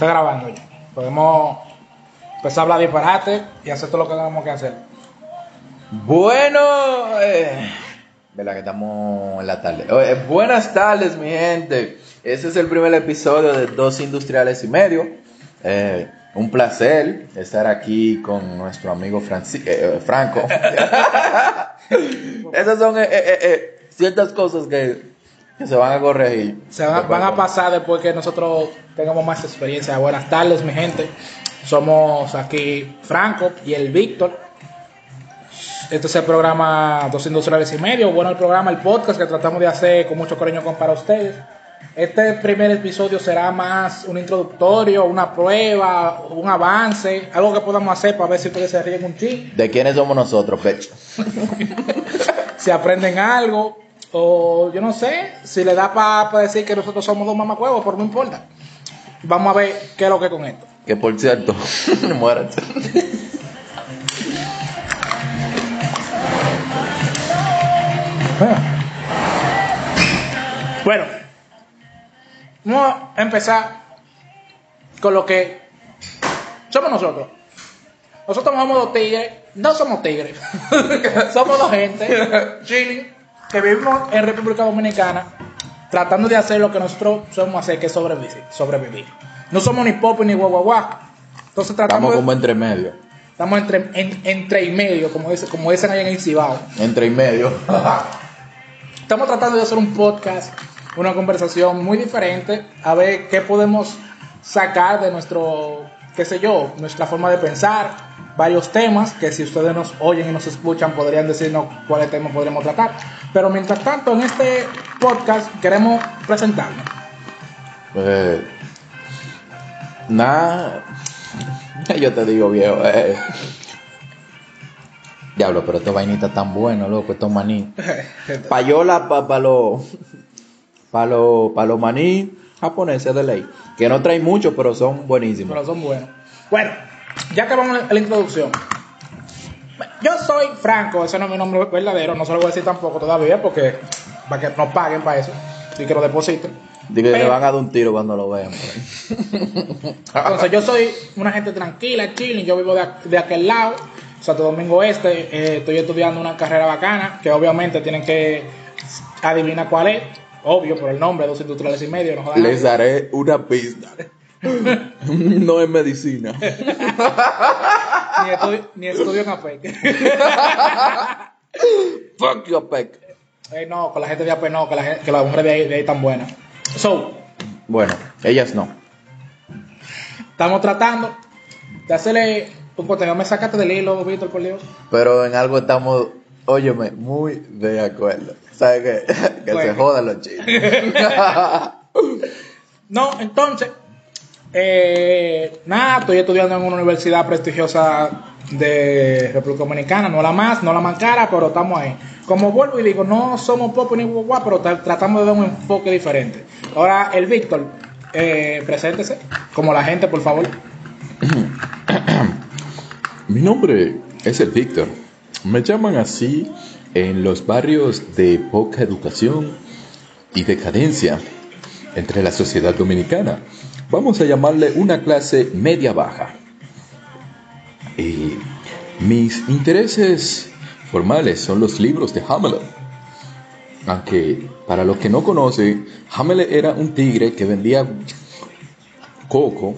Está grabando ya. Podemos empezar a hablar disparate y hacer todo lo que tenemos que hacer. Bueno, eh, ¿verdad que estamos en la tarde? Eh, buenas tardes, mi gente. Este es el primer episodio de Dos Industriales y Medio. Eh, un placer estar aquí con nuestro amigo Franci- eh, Franco. Esas son ciertas cosas que, que se van a corregir. Se van, van a pasar después que nosotros tengamos más experiencia. Buenas tardes, mi gente. Somos aquí Franco y el Víctor. Este es el programa Dos Industriales y Medio. Bueno, el programa, el podcast que tratamos de hacer con mucho cariño para ustedes. Este primer episodio será más un introductorio, una prueba, un avance, algo que podamos hacer para ver si ustedes se ríen un chin, ¿De quiénes somos nosotros, pecho? si aprenden algo, o yo no sé, si le da para decir que nosotros somos dos mamacuevos, pero no importa. Vamos a ver qué es lo que es con esto. Que por cierto, muéranse. Bueno, vamos a empezar con lo que somos nosotros. Nosotros somos dos tigres, no somos tigres, somos dos gente chilling que vivimos en República Dominicana tratando de hacer lo que nosotros somos hacer, que es sobrevivir. sobrevivir. No somos ni pop ni guaguaguá. Entonces tratamos Estamos de- como entre medio. estamos entre, en- entre y medio, como, dice, como dicen ahí en el Cibao. Entre y medio. Estamos tratando de hacer un podcast, una conversación muy diferente, a ver qué podemos sacar de nuestro, qué sé yo, nuestra forma de pensar, varios temas que si ustedes nos oyen y nos escuchan podrían decirnos cuáles temas podremos tratar. Pero mientras tanto, en este podcast queremos presentarnos. Eh, Nada. Yo te digo, viejo. eh. Diablo, pero esta vainita tan buena, loco, estos maní. Payola para pa los pa lo, pa los maní japoneses de ley. Que no traen mucho, pero son buenísimos. pero son buenos. Bueno, ya acabamos la la introducción. Yo soy Franco, ese no es mi nombre verdadero, no se lo voy a decir tampoco todavía porque para que nos paguen para eso y que lo depositen. Digo que le van a dar un tiro cuando lo vean. Entonces yo soy una gente tranquila, chilling, yo vivo de, de aquel lado, Santo Domingo Este, eh, estoy estudiando una carrera bacana, que obviamente tienen que adivinar cuál es, obvio por el nombre, dos industriales y medio, no. Les daré una pista. No es medicina. ni, estudio, ni estudio café. Fuck your peck. Eh, no, con la gente de AP no, que, la, gente- que las mujeres de ahí, de ahí tan buenas. So, Bueno, ellas no. estamos tratando de hacerle un contenido. Me sacaste del hilo, Víctor, por Dios. Pero en algo estamos, óyeme, muy de acuerdo. ¿Sabes qué? Que Bueno. se jodan los chinos. No, entonces, eh, nada, estoy estudiando en una universidad prestigiosa de República Dominicana, no la más, no la más cara, pero estamos ahí. Como vuelvo y digo, no somos pop ni guagua, pero tra- tratamos de dar un enfoque diferente. Ahora, el Víctor, eh, preséntese, como la gente, por favor. Mi nombre es el Víctor. Me llaman así en los barrios de poca educación y decadencia entre la sociedad dominicana. Vamos a llamarle una clase media baja. Y mis intereses formales son los libros de Hamlet. Aunque para los que no conocen, Hamlet era un tigre que vendía coco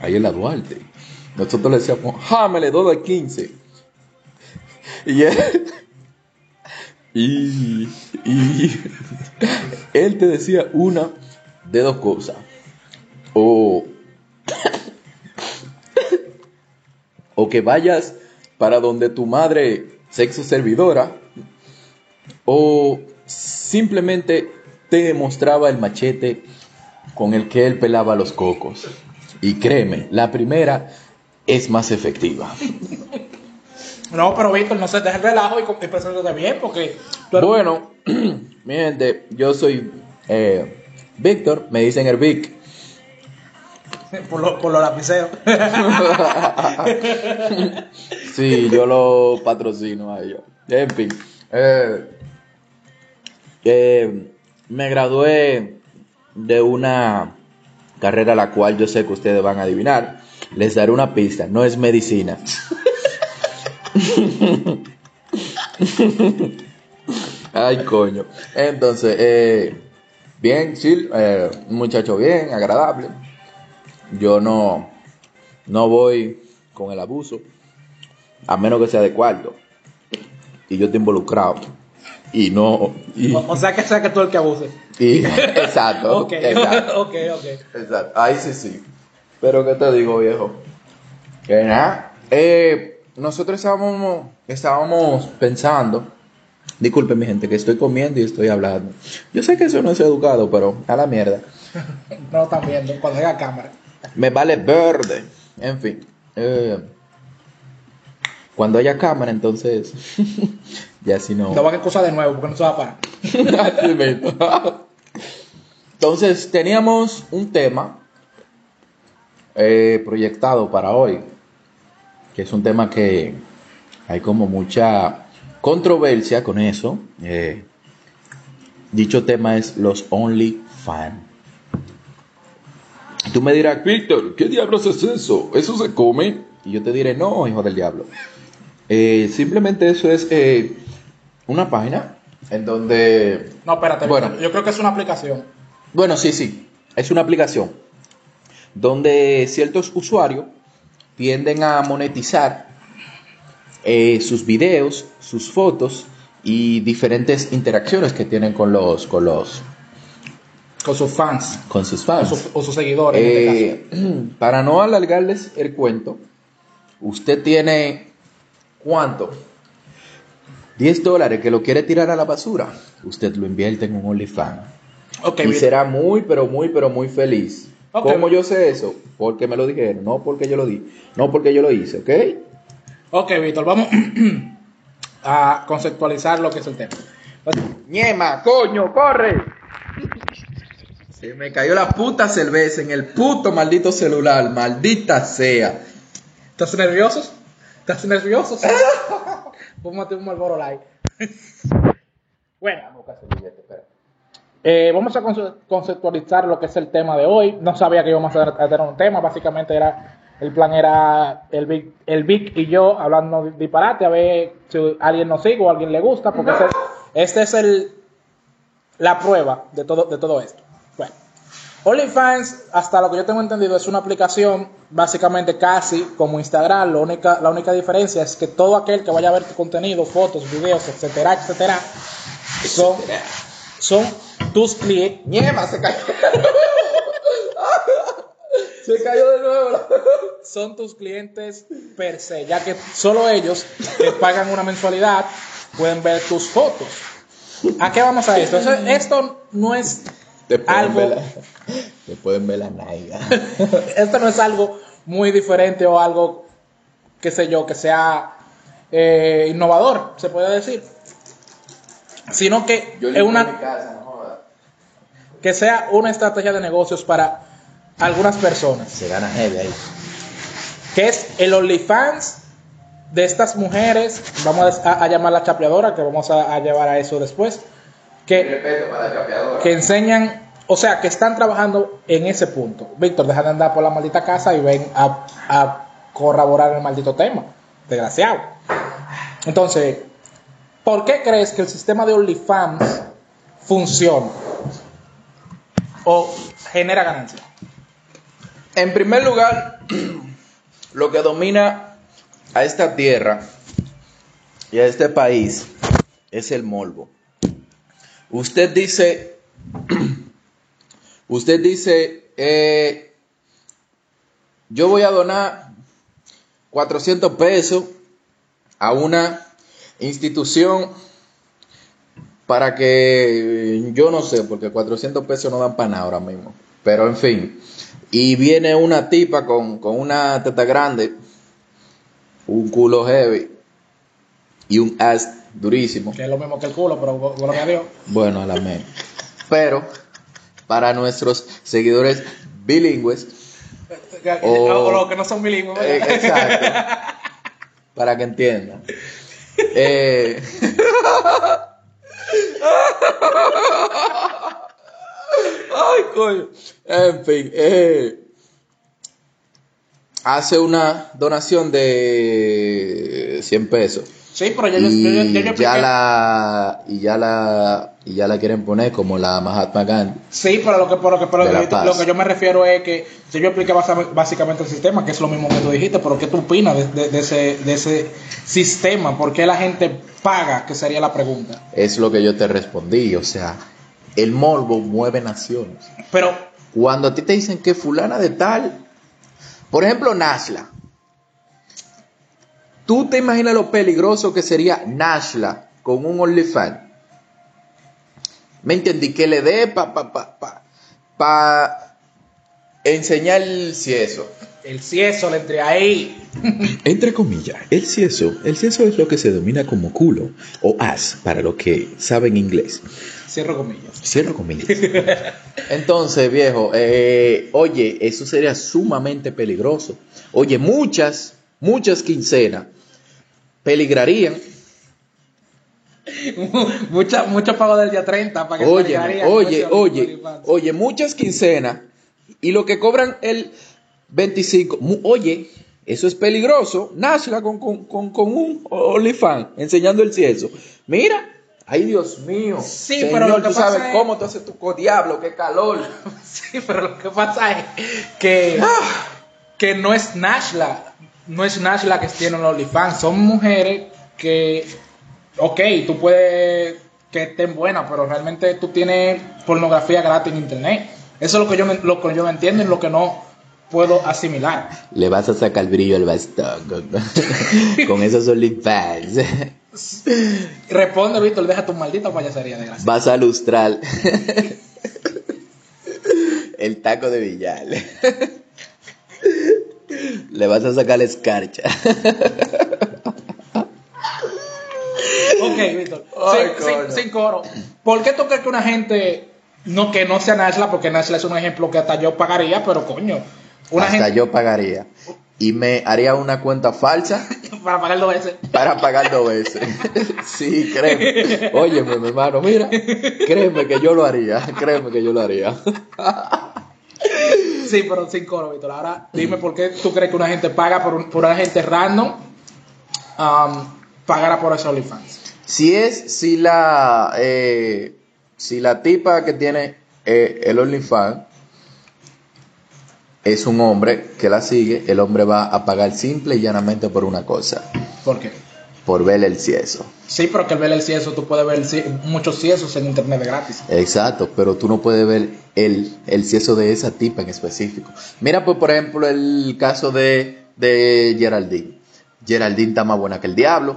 ahí en la Duarte. Nosotros le decíamos, jámele 2 de 15. Y él, y, y él te decía una de dos cosas. O, o que vayas para donde tu madre, sexo servidora, o simplemente te mostraba el machete con el que él pelaba los cocos. Y créeme, la primera es más efectiva. No, pero Víctor, no se deje el relajo y, y preséntate bien, porque eres- Bueno, mi gente, yo soy eh, Víctor, me dicen el Vic. Por los por lo lapiceos. Sí, yo lo patrocino a ellos. En fin, eh, eh, me gradué de una carrera la cual yo sé que ustedes van a adivinar. Les daré una pista, no es medicina. Ay, coño. Entonces, eh, bien, chill, eh, un muchacho bien, agradable. Yo no, no voy con el abuso, a menos que sea de cuarto. Y yo estoy involucrado. Y no. Y, O, o sea que sea que tú el que abuse. y- exacto. Ok, exacto. ok, ok. Exacto. Ahí sí, sí. Pero, ¿qué te digo, viejo? Que nada. Eh, nosotros estábamos, estábamos pensando. Disculpen, mi gente, que estoy comiendo y estoy hablando. Yo sé que eso no es educado, pero a la mierda. No viendo cuando haya cámara. Me vale verde. En fin. eh, cuando haya cámara, entonces. ya si no. No van a de nuevo porque no se va a parar. Entonces, teníamos un tema eh, proyectado para hoy, que es un tema que hay como mucha controversia con eso. Eh, dicho tema es los OnlyFans. Tú me dirás, Víctor, ¿qué diablos es eso? ¿Eso se come? y yo te diré, no, hijo del diablo. Eh, simplemente eso es eh, una página en donde No, espérate. Bueno. Yo creo que es una aplicación. Bueno, sí, sí. Es una aplicación donde ciertos usuarios tienden a monetizar eh, sus videos, sus fotos y diferentes interacciones que tienen con los, con los, Con sus fans. con sus O fans. o sus seguidores. en este caso. Eh, para no alargarles el cuento, usted tiene ¿cuánto? 10 dólares que lo quiere tirar a la basura. Usted lo invierte en un OnlyFans. Ok, y bien. será muy, pero muy, pero muy feliz. Ok. ¿Cómo yo sé eso? Porque me lo dijeron, no porque yo lo di, no porque yo lo hice, ¿ok? Ok, Víctor, vamos a conceptualizar lo que es el tema. Ñema, coño, corre. Se me cayó la puta cerveza en el puto maldito celular, maldita sea. ¿Estás nerviosos? ¿Estás nerviosos? Póngate un Marlboro Light. bueno, eh, vamos a conce- conceptualizar lo que es el tema de hoy. No sabía que íbamos a a tener un tema, básicamente era el plan era el Vic, el Vic y yo hablando di- disparate, a ver si alguien nos sigue o a alguien le gusta, porque este, este es el la prueba de todo, de todo esto. Bueno, OnlyFans, hasta lo que yo tengo entendido, es una aplicación básicamente casi como Instagram. La única, la única diferencia es que todo aquel que vaya a ver tu contenido, fotos, videos, etcétera, etcétera, son, son tus clientes. Ñema, se cayó. se cayó de nuevo. Son tus clientes per se, ya que solo ellos que pagan una mensualidad pueden ver tus fotos. ¿A qué vamos a esto? Eso- esto no es Te pueden algo ver la, te pueden ver la naiga. esto no es algo muy diferente o algo, qué sé yo, que sea eh, innovador, se puede decir. Sino que es una, casa, no jodas. que sea una estrategia de negocios para algunas personas. Se gana heavy ahí. Que es el OnlyFans de estas mujeres, vamos a, a llamarla chapeadora, que vamos a, a llevar a eso después, que, para la que enseñan, o sea, que están trabajando en ese punto. Víctor, deja de andar por la maldita casa y ven a, a corroborar el maldito tema. Desgraciado. Entonces, ¿por qué crees que el sistema de OnlyFans funciona? O genera ganancia. En primer lugar, lo que domina a esta tierra y a este país es el morbo. Usted dice, usted dice, eh, yo voy a donar 400 pesos a una institución para que, yo no sé, porque 400 pesos no dan para nada ahora mismo. Pero en fin, y viene una tipa con, con una teta grande, un culo heavy y un ass durísimo. Que es lo mismo que el culo, pero gloria a Dios. Bueno, a la menos. Pero para nuestros seguidores bilingües, O, O- los que no son bilingües. eh, para que entiendan. Eh, Ay, coño. En fin, eh, hace una donación de 100 pesos. Sí, pero ya yo, y yo- yo- yo- yo ya la y ya la y ya la quieren poner como la Mahatma Gandhi. Sí, pero lo que, pero lo que, pero lo que- paz. lo que yo me refiero es que si yo expliqué básicamente el sistema, que es lo mismo que tú dijiste, pero ¿qué tú opinas de, de- de ese, de ese sistema? ¿Por qué la gente paga? Que sería la pregunta. Es lo que yo te respondí, o sea, el morbo mueve naciones. Pero, Cuando a ti te dicen que fulana de tal, por ejemplo, Nashla. ¿Tú te imaginas lo peligroso que sería Nashla con un OnlyFans? ¿Me entendí? Que le dé pa, pa, pa, pa, pa enseñar si eso. el cieso le entre ahí. Entre comillas, el cieso, el cieso es lo que se denomina como culo o as para los que saben inglés. Cierro comillas. Cierro comillas. Entonces, viejo, eh, oye, eso sería sumamente peligroso. Oye, muchas, muchas quincenas peligrarían. Mucha, mucho pago del día 30 para que Oye, oye, oye, oye, muchas quincenas y lo que cobran el 25. mu- Oye, eso es peligroso. Nashla con, con, con, con un OnlyFans enseñando el cieso. Mira. Ay, Dios mío. Sí, Señor, pero lo que tú pasa sabes es- cómo tú haces tu co- diablo, qué calor. Sí, pero lo que pasa es que, que no es Nashla, no es Nashla que tiene los OnlyFans, son mujeres que, ok, tú puedes que estén buenas, pero realmente tú tienes pornografía gratis en internet. Eso es lo que yo, lo que yo entiendo y lo que no puedo asimilar. Le vas a sacar brillo al bastón con, con esos OnlyFans. Responde, Víctor, deja tu maldita payasería de gracia. Vas a lustrar el taco de Villal. Le vas a sacar la escarcha. Ok, Víctor. Ay, sin, sin- coño. sin coro. ¿Por qué tú crees que una gente, no que no sea Nashla, porque Nashla es un ejemplo que hasta yo pagaría, pero coño, una Hasta gente yo pagaría. Y me haría una cuenta falsa para pagar dos veces. para pagar dos veces. Sí, créeme. Óyeme, mi hermano, mira. Créeme que yo lo haría. Créeme que yo lo haría. Sí, pero sin coro, Víctor. Ahora dime por qué tú crees que una gente paga por, un- por una gente random um, pagará por ese OnlyFans. Si es, si la, eh, si la tipa que tiene eh, el OnlyFans es un hombre que la sigue, el hombre va a pagar simple y llanamente por una cosa, ¿Por qué? por ver el cieso. Sí, pero que ver el cieso, tú puedes ver muchos ciesos en internet de gratis. Exacto, pero tú no puedes ver el, el de esa tipa en específico. Mira, pues, por ejemplo, el caso de, de Geraldine. Geraldine está más buena que el diablo.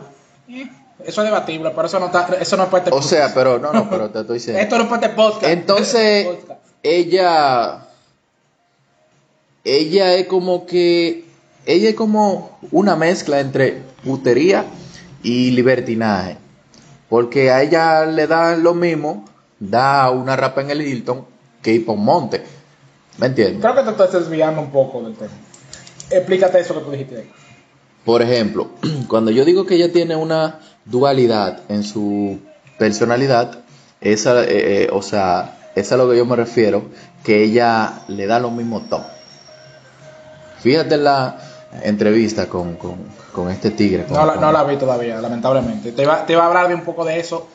Eh, Eso es debatible, pero eso no, está, eso no es parte O sea, pero no, no, pero te estoy diciendo. Esto no es parte podcast. Entonces, Podcast. ella, ella es como que, ella es como una mezcla entre putería y libertinaje. Porque a ella le da lo mismo, da una rapa en el Hilton que ir pa' un monte. ¿Me entiendes? Creo que te estás desviando un poco del tema. Explícate eso que tú dijiste ahí. Por ejemplo, cuando yo digo que ella tiene una dualidad en su personalidad, esa, eh, eh, o sea, es a lo que yo me refiero, que ella le da lo mismo todo. Fíjate en la entrevista con, con, con este tigre. con- No la, no la vi todavía, lamentablemente. Te iba, te iba a hablar de un poco de eso,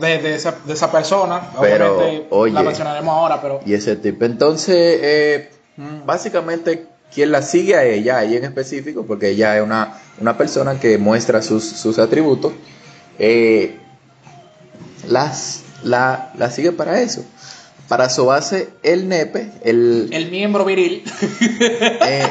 de, de esa, de esa persona. Pero, Obviamente oye. la mencionaremos ahora, pero Y ese tipo. Entonces, eh, mm, básicamente, quien la sigue a ella, a ella en específico, porque ella es una, una persona que muestra sus, sus atributos, eh, las, la, la sigue para eso. Para sobarse el nepe, el, el miembro viril. eh,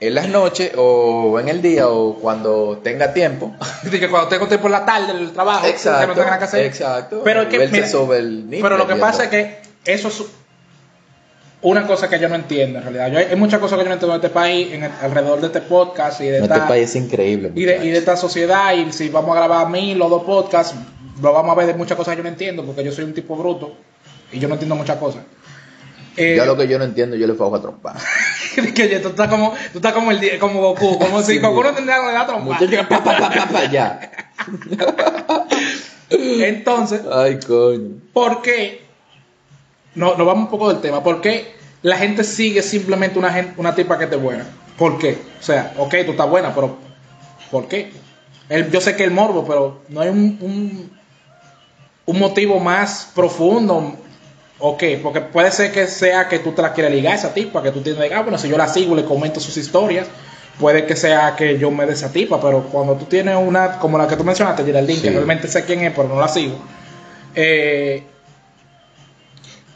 en las noches o en el día o cuando tenga tiempo. que cuando tengo tiempo en la tarde del trabajo, que no que hacer. exacto. Pero, que, mira, sobre el pero lo que pasa es que eso es una cosa que yo no entiendo en realidad. Yo, hay, hay muchas cosas que yo no entiendo de este país, en el- alrededor de este podcast y de, Este esta, país es increíble. y, de, y de esta sociedad. Y si vamos a grabar a mí los dos podcasts, lo vamos a ver de muchas cosas que yo no entiendo, porque yo soy un tipo bruto y yo no entiendo muchas cosas. Eh, Yo lo que yo no entiendo, yo le fajo a trompar. que tú estás como, tú estás como, el, como Goku, como si Goku no tendría dar trompa. Pa, pa, ya. Entonces, Ay, coño. ¿por qué no, nos vamos un poco del tema. ¿Por qué la gente sigue simplemente una, una tipa que esté buena? ¿Por qué? O sea, ok, tú estás buena, pero ¿por qué? El- yo sé que el morbo, pero no hay un, un, un motivo más profundo. ¿O qué? Porque puede ser que sea que tú te la quieres ligar a esa tipa, que tú tienes, ah, bueno, si yo la sigo, le comento sus historias, puede que sea que yo me dé esa tipa, pero cuando tú tienes una, como la que tú mencionaste, Geraldine, que realmente sé quién es, pero no la sigo, eh,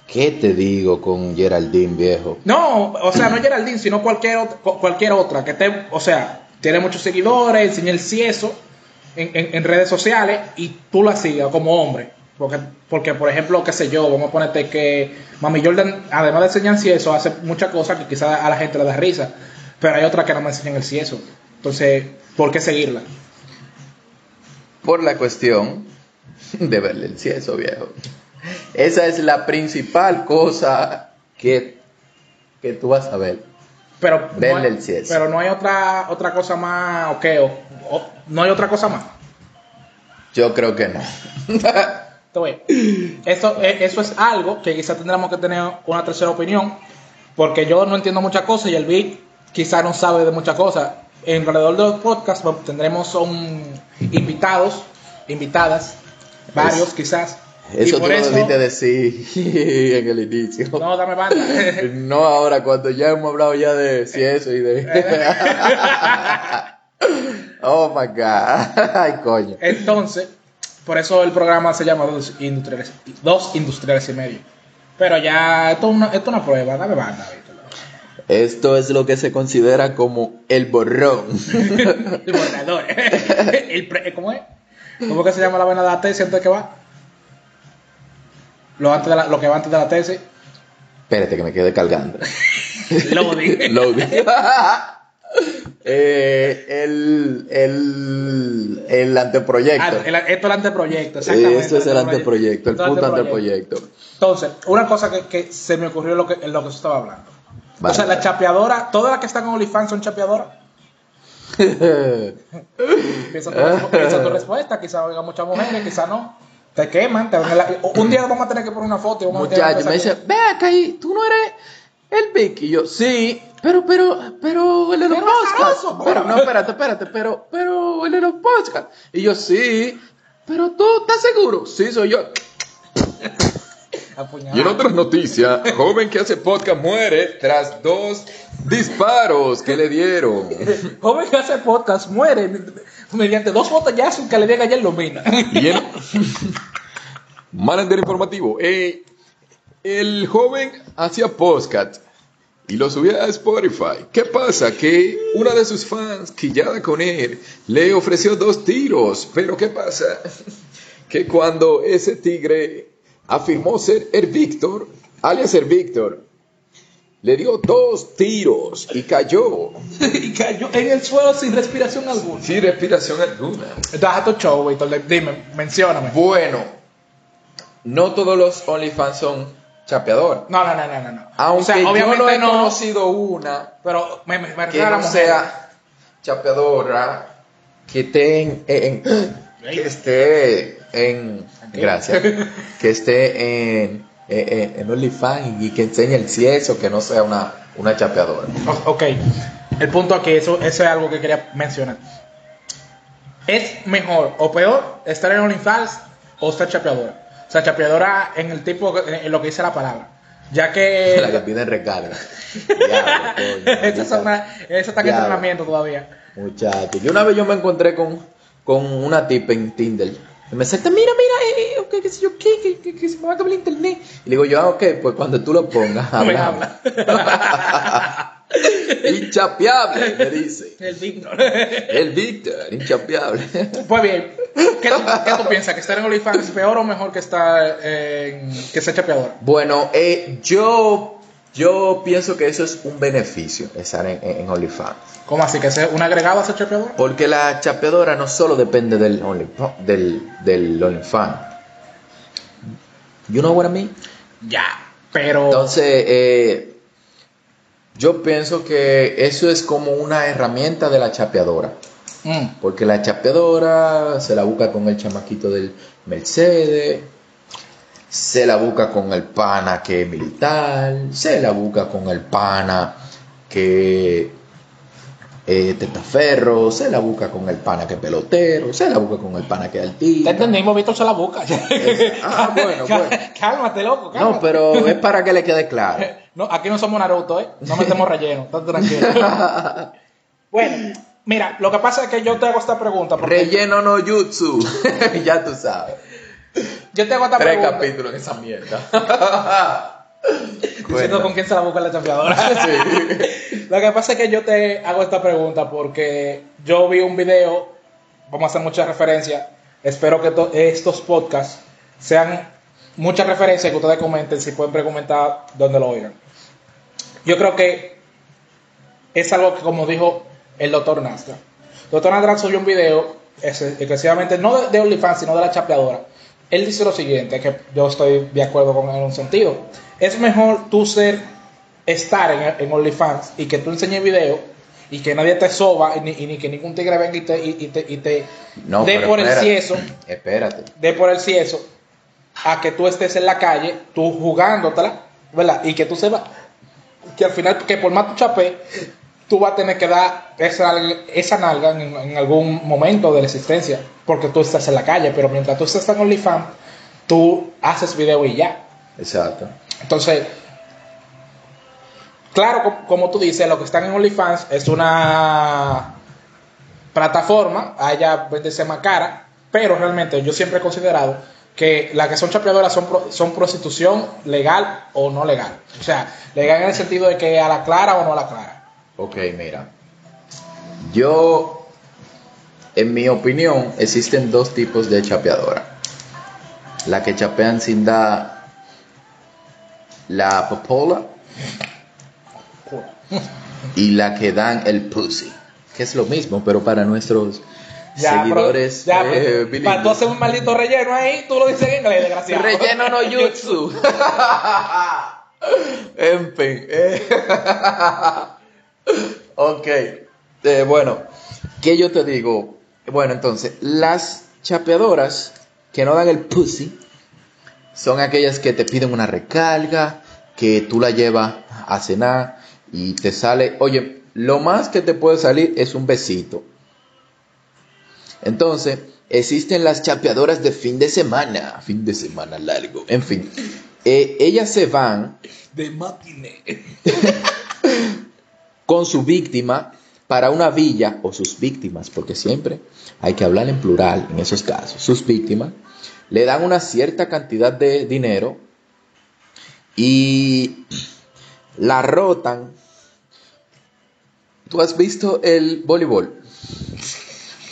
¿Qué te digo con Geraldine, viejo? No, o sea, no Geraldine, sino cualquier, cualquier otra que esté, o sea, tiene muchos seguidores, enseña el cieso en, en- en redes sociales y tú la sigas como hombre. Porque, porque, por ejemplo, qué sé yo, vamos a ponerte que Mami Jordan, además de enseñar cieso, hace muchas cosas que quizás a la gente le da risa, pero hay otras que no me enseñan el cieso. Entonces, ¿por qué seguirla? Por la cuestión de verle el cieso, viejo. Esa es la principal cosa que, que tú vas a ver. Pero Verle no hay, el cieso. pero no hay otra otra cosa más, ok, o- o- no hay otra cosa más. Yo creo que no. Ves, Esto, eso es algo que quizás tendremos que tener una tercera opinión, porque yo no entiendo muchas cosas y el Vic quizás no sabe de muchas cosas. En alrededor de los podcasts tendremos son invitados, invitadas, varios Es- quizás. Eso tú lo eso, debiste decir en el inicio. no, dame banda. No ahora, cuando ya hemos hablado ya de cieso y de... oh my God. Ay, coño. Entonces, por eso el programa se llama Dos Industriales, dos industriales y Medio. Pero ya, esto es una, esto es una prueba, dame banda. Víctor. Esto es lo que se considera como el borrón. El borrador. El pre- ¿Cómo es? ¿Cómo que se llama la vaina de la tesis antes de que va? Lo, antes de la- lo que va antes de la tesis. Espérate que me quede cargando. Loading. Loading. Eh, el, el, el anteproyecto. Ah, el- esto es el anteproyecto, exactamente. Esto es el anteproyecto, el puto anteproyecto. Entonces, una cosa que, que se me ocurrió lo que, en lo que estaba hablando. Vale. O sea, la chapeadora, todas las que están en OnlyFans son chapeadoras. Piensa tu, piensa tu respuesta, quizás oiga muchas mujeres, quizás no. Te queman, te van la- un día vamos a tener que poner una foto y vamos a tener Muchacho, que me empezar- dice, ve acá ahí, tú no eres el Vic. Y yo, sí, pero, pero, pero, el Pero podcasts. azaroso, Pero, no, espérate, espérate, pero, pero, el de los podcasts. Y yo, sí, pero tú, ¿estás seguro? Sí, soy yo. Apuñalada. Y en otras noticias, joven que hace podcast muere tras dos disparos que le dieron. Joven que hace podcast muere mediante dos botellazos que le diga ayer Lomina. Y en... Manager informativo. eh, el joven hacía podcast y lo subía a Spotify. ¿Qué pasa? Que una de sus fans, quillada con él, le ofreció dos tiros. Pero ¿qué pasa? Que cuando ese tigre afirmó ser el Víctor, alias el Víctor, le dio dos tiros y cayó y cayó en el suelo sin respiración alguna. sin respiración alguna. Haz tu show, Víctor. Dime, mencióname. Bueno, no todos los OnlyFans son chapeadores. No, no, no, no, no. Aunque o sea, yo obviamente no he no, conocido una pero me, me, me que no sea chapeadora, que esté en, en- que esté en gracias, que esté en, en, en OnlyFans y que enseñe el cieso, que no sea una, una chapeadora. Ok, el punto aquí, eso, eso es algo que quería mencionar. ¿Es mejor o peor estar en OnlyFans o estar chapeadora? O sea, chapeadora en el tipo, en lo que dice la palabra. Ya que... La que piden recarga. Diablo, coño, esa, es una- esa está en entrenamiento todavía. Muchacho, yo una vez yo me encontré con, con una tipa en Tinder. Y me salta, mira, mira, eh, eh, ok, qué sé yo, qué, que, que, que se me va a acabar el internet. Y le digo yo, ah, ok, pues cuando tú lo pongas, habla. Inchapeable, me dice. el Víctor. El Víctor, inchapeable. Pues bien, ¿qué tú, qué tú piensas? ¿Que estar en OnlyFans es peor o mejor que estar en, que ser chapeadora? Bueno, eh, yo, yo pienso que eso es un beneficio, estar en, en, OnlyFans. ¿Cómo así? ¿Que sea un agregado a ser chapeadora? Porque la chapeadora no solo depende del, Only, del, del OnlyFans. You know what I mean? Ya, pero... Entonces, eh, yo pienso que eso es como una herramienta de la chapeadora. Mm. Porque la chapeadora se la busca con el chamaquito del Mercedes. se la busca con el pana que es militar, se la busca con el pana que eh, tetaferro, se la busca con el pana que es pelotero, se la busca con el pana que es Te artista. entendimos, Víctor se la busca. Ah, bueno, bueno. Cálmate, loco, cálmate. No, pero es para que le quede claro. No, aquí no somos Naruto, ¿eh? No metemos relleno, estate tranquilo. bueno, mira, lo que pasa es que yo te hago esta pregunta. Porque Relleno no jutsu. ya tú sabes. yo te hago esta Tres pregunta. capítulos en esa mierda. Diciendo con quién se la busca la champiadora. Lo que pasa es que yo te hago esta pregunta porque yo vi un video, vamos a hacer muchas referencias. Espero que to- estos podcasts sean muchas referencias que ustedes comenten, si pueden preguntar donde lo oigan. Yo creo que es algo que, como dijo el doctor Nastra. El doctor Nastra subió un video, excesivamente, no de, de OnlyFans, sino de la chapeadora. Él dice lo siguiente, que yo estoy de acuerdo con él en un sentido. Es mejor tú ser, estar en, en OnlyFans y que tú enseñes video y que nadie te soba y ni, y ni que ningún tigre venga y te, y, y te, y te No, dé por el cieso, Espérate. de por el cieso, a que tú estés en la calle, tú jugándotela, ¿verdad? Y que tú sepas que al final, que por más tu chapé, tú vas a tener que dar esa, esa nalga en, en algún momento de la existencia, porque tú estás en la calle, pero mientras tú estás en OnlyFans, tú haces video y ya. Exacto. Entonces, claro, co- como tú dices, lo que están en OnlyFans es una plataforma, allá venderse más cara, pero realmente yo siempre he considerado que las que son chapeadoras son, pro- son prostitución legal o no legal. O sea, legal en el sentido de que a la clara o no a la clara. Ok, mira. Yo, en mi opinión, existen dos tipos de chapeadora. La que chapean sin dar la popola y la que dan el pussy. Que es lo mismo, pero para nuestros seguidores pero- ya, eh, bilingües. para tú hacer un maldito relleno ahí, tú lo dices en inglés, desgraciado. Relleno no jutsu. en fin. eh. ok. Eh, bueno, ¿qué yo te digo? Bueno, entonces, las chapeadoras que no dan el pussy son aquellas que te piden una recarga, que tú la llevas a cenar y te sale, oye, lo más que te puede salir es un besito. Entonces, existen las chapeadoras de fin de semana, fin de semana largo, en fin. Eh, ellas se van De matiné. con su víctima para una villa o sus víctimas, porque siempre hay que hablar en plural en esos casos. Sus víctimas le dan una cierta cantidad de dinero y la rotan. ¿Tú has visto el voleibol?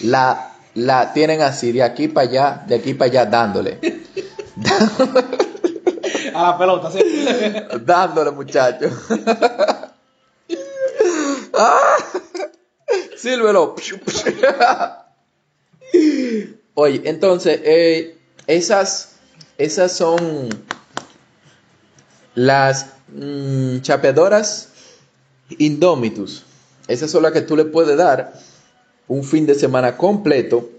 La, la tienen así, de aquí para allá, de aquí para allá, dándole. A la pelota, sí. Dándole, muchacho. Ah, Sílvelo. Oye, entonces, eh, esas, esas son las mm, chapeadoras indómitus. Esas son las que tú le puedes dar un fin de semana completo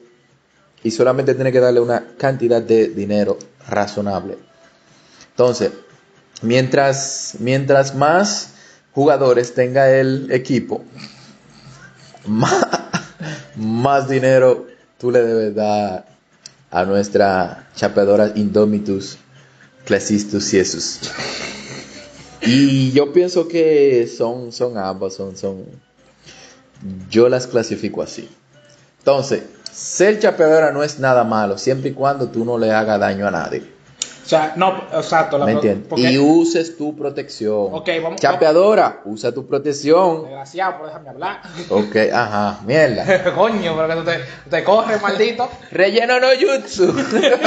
y solamente tienes que darle una cantidad de dinero razonable. Entonces, mientras, mientras más jugadores tenga el equipo, más, más dinero tú le debes dar a nuestra chapeadora Indomitus Classistus Jesus. Y yo pienso que son, son ambas, son, son. Yo las clasifico así. Entonces, ser chapeadora no es nada malo, siempre y cuando tú no le hagas daño a nadie. O sea, no, exacto. La ¿Me entiendes? porque- Y uses tu protección. Ok, vamos- Chapeadora, usa tu protección. Desgraciado, por déjame hablar. Ok, ajá, mierda. Coño, pero que tú te, te corres, maldito. Relleno no jutsu. Entonces,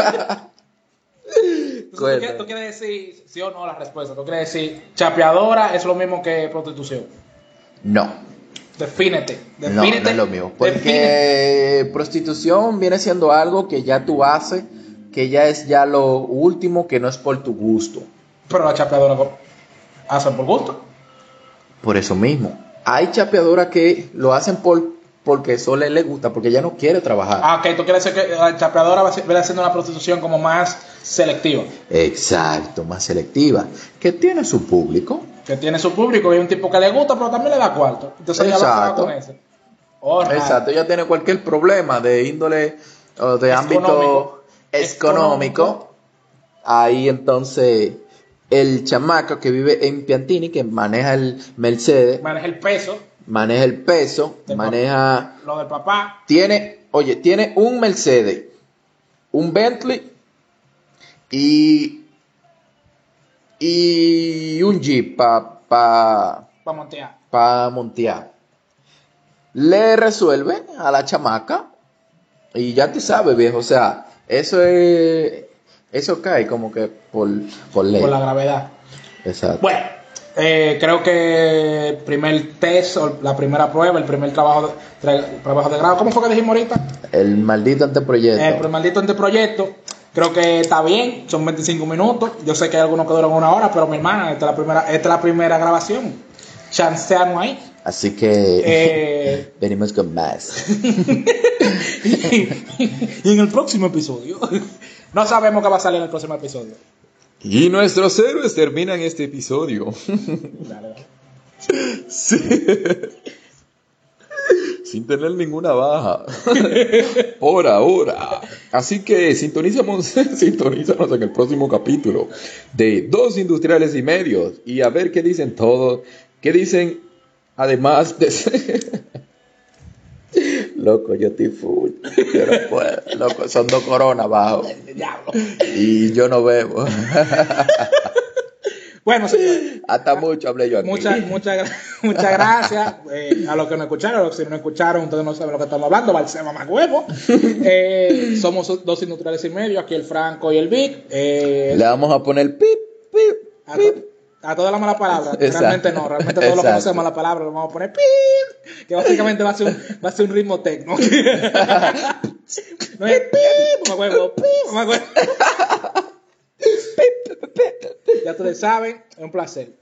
¿tú, quieres, tú quieres decir sí o no la respuesta. Tú quieres decir chapeadora es lo mismo que prostitución. No, Defínete. Defínete. no es lo mismo. defínete. Porque prostitución viene siendo algo que ya tú haces, que ya es ya lo último, que no es por tu gusto. Pero la chapeadora hacen por gusto. Por eso mismo. Hay chapeadoras que lo hacen por porque eso le, gusta, porque ella no quiere trabajar. Ah, ok, tú quieres decir que la chapeadora va a siendo una prostitución como más selectiva. Exacto, más selectiva. Que tiene su público. Que tiene su público y es un tipo que le gusta, pero también le da cuarto. Entonces ya va Exacto. con eso. Alright. Exacto, ella tiene cualquier problema de índole o de ámbito Económico. Ahí entonces el chamaco que vive en Piantini, que maneja el Mercedes, Maneja el peso, maneja el peso, Del maneja... lo del papá. Tiene, oye, tiene un Mercedes, un Bentley y, y un Jeep para pa, Para montear. pa montear. Le resuelve a la chamaca y ya tú sabes, viejo, o sea, eso es, eso cae como que por, por ley. Por la gravedad. Exacto. Bueno, eh, creo que el primer test, o la primera prueba, el primer trabajo de, tra- trabajo de grado, ¿cómo fue que dijimos ahorita? El maldito anteproyecto. El maldito anteproyecto. Creo que está bien, son 25 minutos. Yo sé que hay algunos que duran una hora, pero mi hermana, esta es la primera, esta es la primera grabación. Chanceamos ahí. Así que Eh, venimos con más. y en el próximo episodio. No sabemos qué va a salir en el próximo episodio. Y nuestros héroes terminan este episodio. Dale, dale. Sí. Sin tener ninguna baja. Por ahora. Así que sintonízanos, sintonízanos en el próximo capítulo de Dos Industriales y Medios. Y a ver qué dicen todos. ¿Qué dicen además de... Loco, yo estoy full. Yo no puedo. Loco, son dos coronas abajo. Diablo. Y yo no bebo. Bueno, señores. Hasta mucho hablé yo aquí. Muchas, muchas, muchas gracias eh, a los que nos escucharon, que no escucharon, ustedes no saben lo que estamos hablando, Balsema más huevo. Eh, somos dos industriales y medio, aquí el Franco y el Vic. Eh, Le vamos a poner pip, pip, pip. A todas las malas palabras. Exacto. Realmente no, realmente todo lo que no Exacto. sea mala palabra lo vamos a poner pip, que básicamente va a ser un, va a ser un ritmo tecno. no es pip, mamá huevo. Ya ustedes saben, es un placer.